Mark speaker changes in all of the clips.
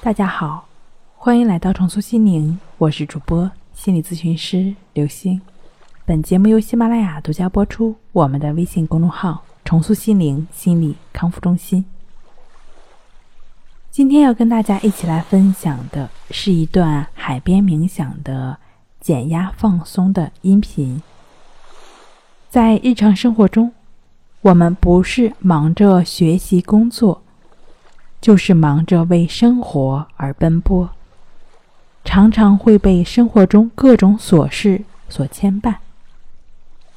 Speaker 1: 大家好，欢迎来到重塑心灵，我是主播心理咨询师刘星。本节目由喜马拉雅独家播出。我们的微信公众号“重塑心灵心理康复中心”。今天要跟大家一起来分享的是一段海边冥想的减压放松的音频。在日常生活中，我们不是忙着学习工作，就是忙着为生活而奔波，常常会被生活中各种琐事所牵绊，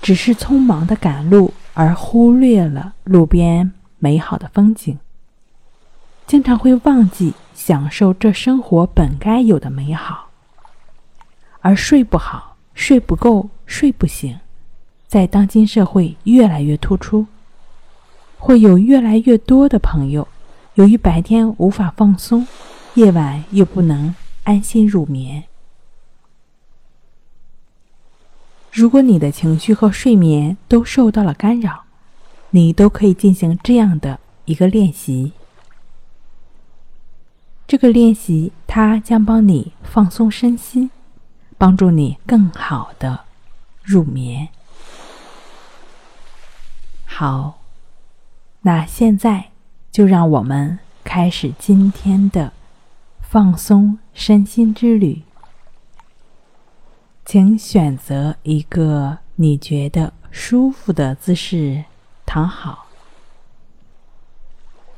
Speaker 1: 只是匆忙的赶路，而忽略了路边美好的风景，经常会忘记享受这生活本该有的美好，而睡不好、睡不够、睡不醒。在当今社会越来越突出，会有越来越多的朋友，由于白天无法放松，夜晚又不能安心入眠。如果你的情绪和睡眠都受到了干扰，你都可以进行这样的一个练习。这个练习它将帮你放松身心，帮助你更好的入眠。好，那现在就让我们开始今天的放松身心之旅。请选择一个你觉得舒服的姿势躺好，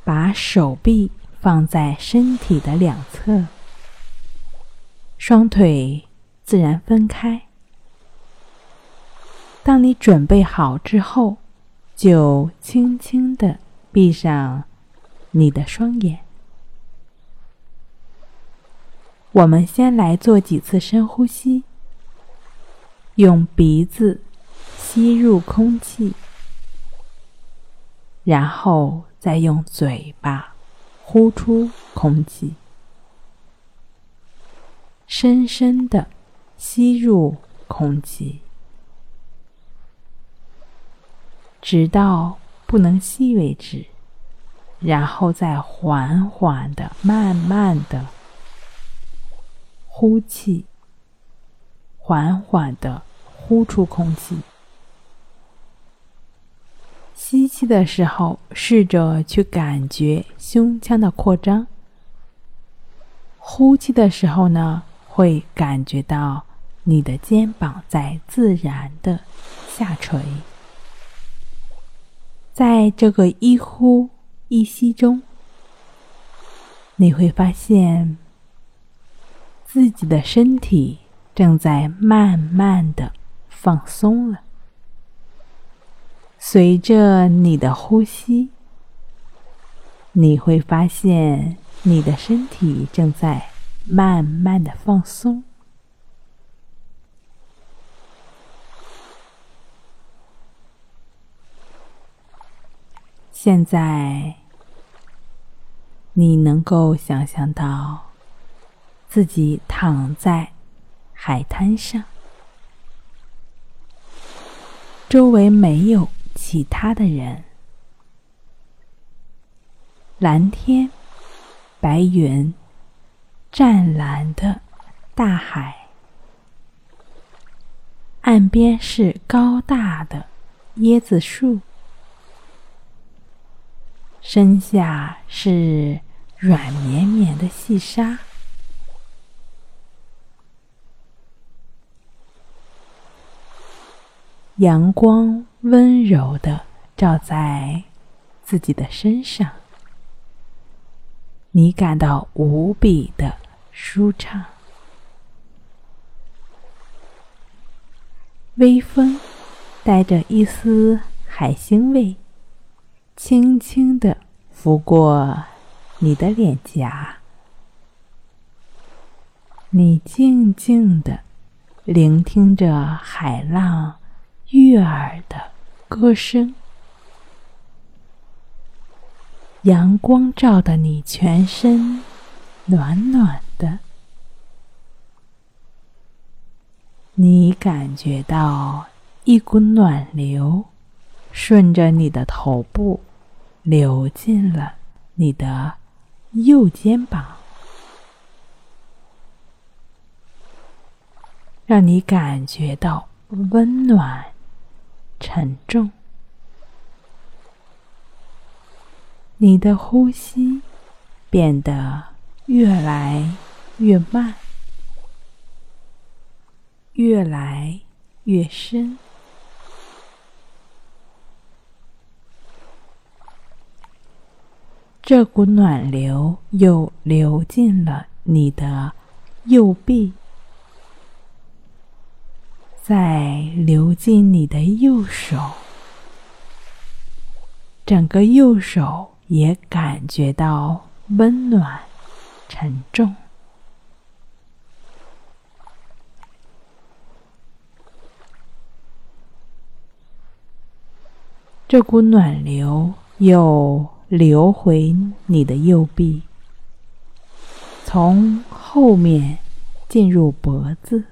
Speaker 1: 把手臂放在身体的两侧，双腿自然分开。当你准备好之后。就轻轻的闭上你的双眼。我们先来做几次深呼吸，用鼻子吸入空气，然后再用嘴巴呼出空气，深深的吸入空气。直到不能吸为止，然后再缓缓的、慢慢的呼气，缓缓的呼出空气。吸气的时候，试着去感觉胸腔的扩张；呼气的时候呢，会感觉到你的肩膀在自然的下垂。在这个一呼一吸中，你会发现自己的身体正在慢慢的放松了。随着你的呼吸，你会发现你的身体正在慢慢的放松。现在，你能够想象到自己躺在海滩上，周围没有其他的人，蓝天、白云、湛蓝的大海，岸边是高大的椰子树。身下是软绵绵的细沙，阳光温柔的照在自己的身上，你感到无比的舒畅。微风带着一丝海腥味。轻轻的拂过你的脸颊，你静静的聆听着海浪悦耳的歌声，阳光照得你全身暖暖的，你感觉到一股暖流。顺着你的头部流进了你的右肩膀。让你感觉到温暖沉重。你的呼吸变得越来越慢越来越深。这股暖流又流进了你的右臂，再流进你的右手，整个右手也感觉到温暖、沉重。这股暖流又。流回你的右臂，从后面进入脖子，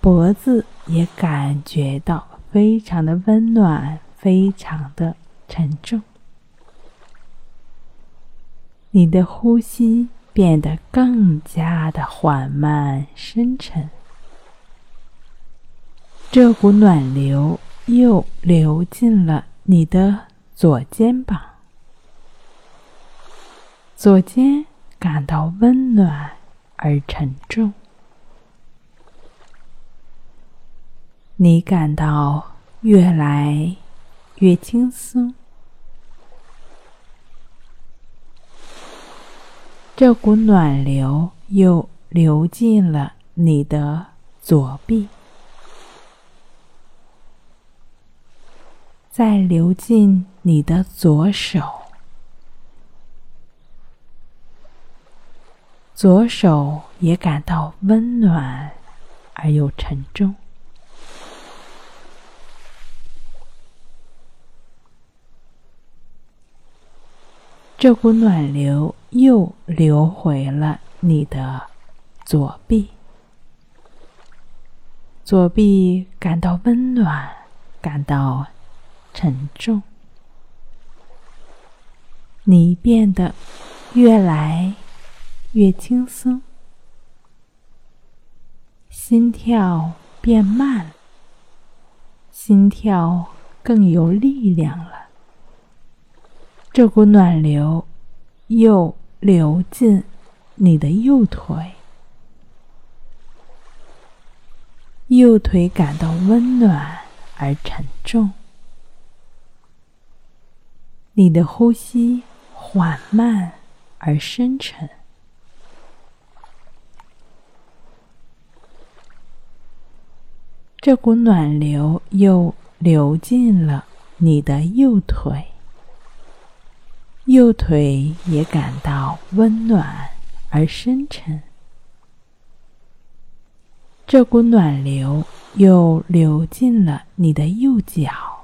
Speaker 1: 脖子也感觉到非常的温暖，非常的沉重。你的呼吸变得更加的缓慢、深沉。这股暖流又流进了你的。左肩膀，左肩感到温暖而沉重，你感到越来越轻松。这股暖流又流进了你的左臂。再流进你的左手，左手也感到温暖而又沉重。这股暖流又流回了你的左臂，左臂感到温暖，感到。沉重，你变得越来越轻松，心跳变慢，心跳更有力量了。这股暖流又流进你的右腿，右腿感到温暖而沉重。你的呼吸缓慢而深沉，这股暖流又流进了你的右腿，右腿也感到温暖而深沉。这股暖流又流进了你的右脚。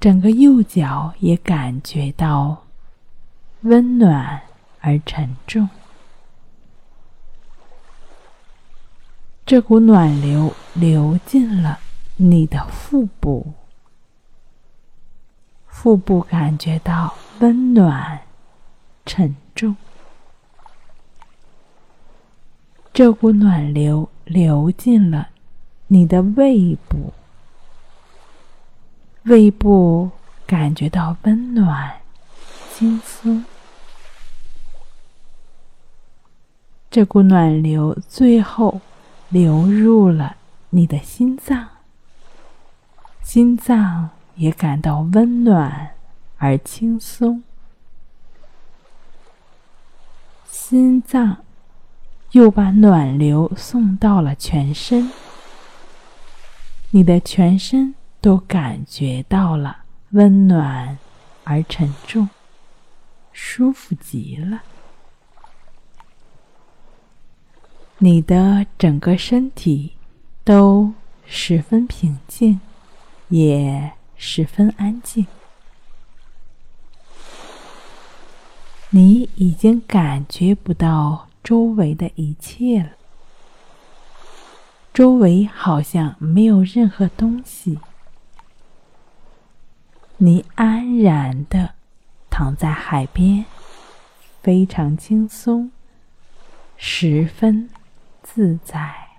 Speaker 1: 整个右脚也感觉到温暖而沉重，这股暖流流进了你的腹部，腹部感觉到温暖、沉重，这股暖流流进了你的胃部。胃部感觉到温暖、轻松，这股暖流最后流入了你的心脏，心脏也感到温暖而轻松，心脏又把暖流送到了全身，你的全身。都感觉到了温暖而沉重，舒服极了。你的整个身体都十分平静，也十分安静。你已经感觉不到周围的一切了，周围好像没有任何东西。你安然的躺在海边，非常轻松，十分自在。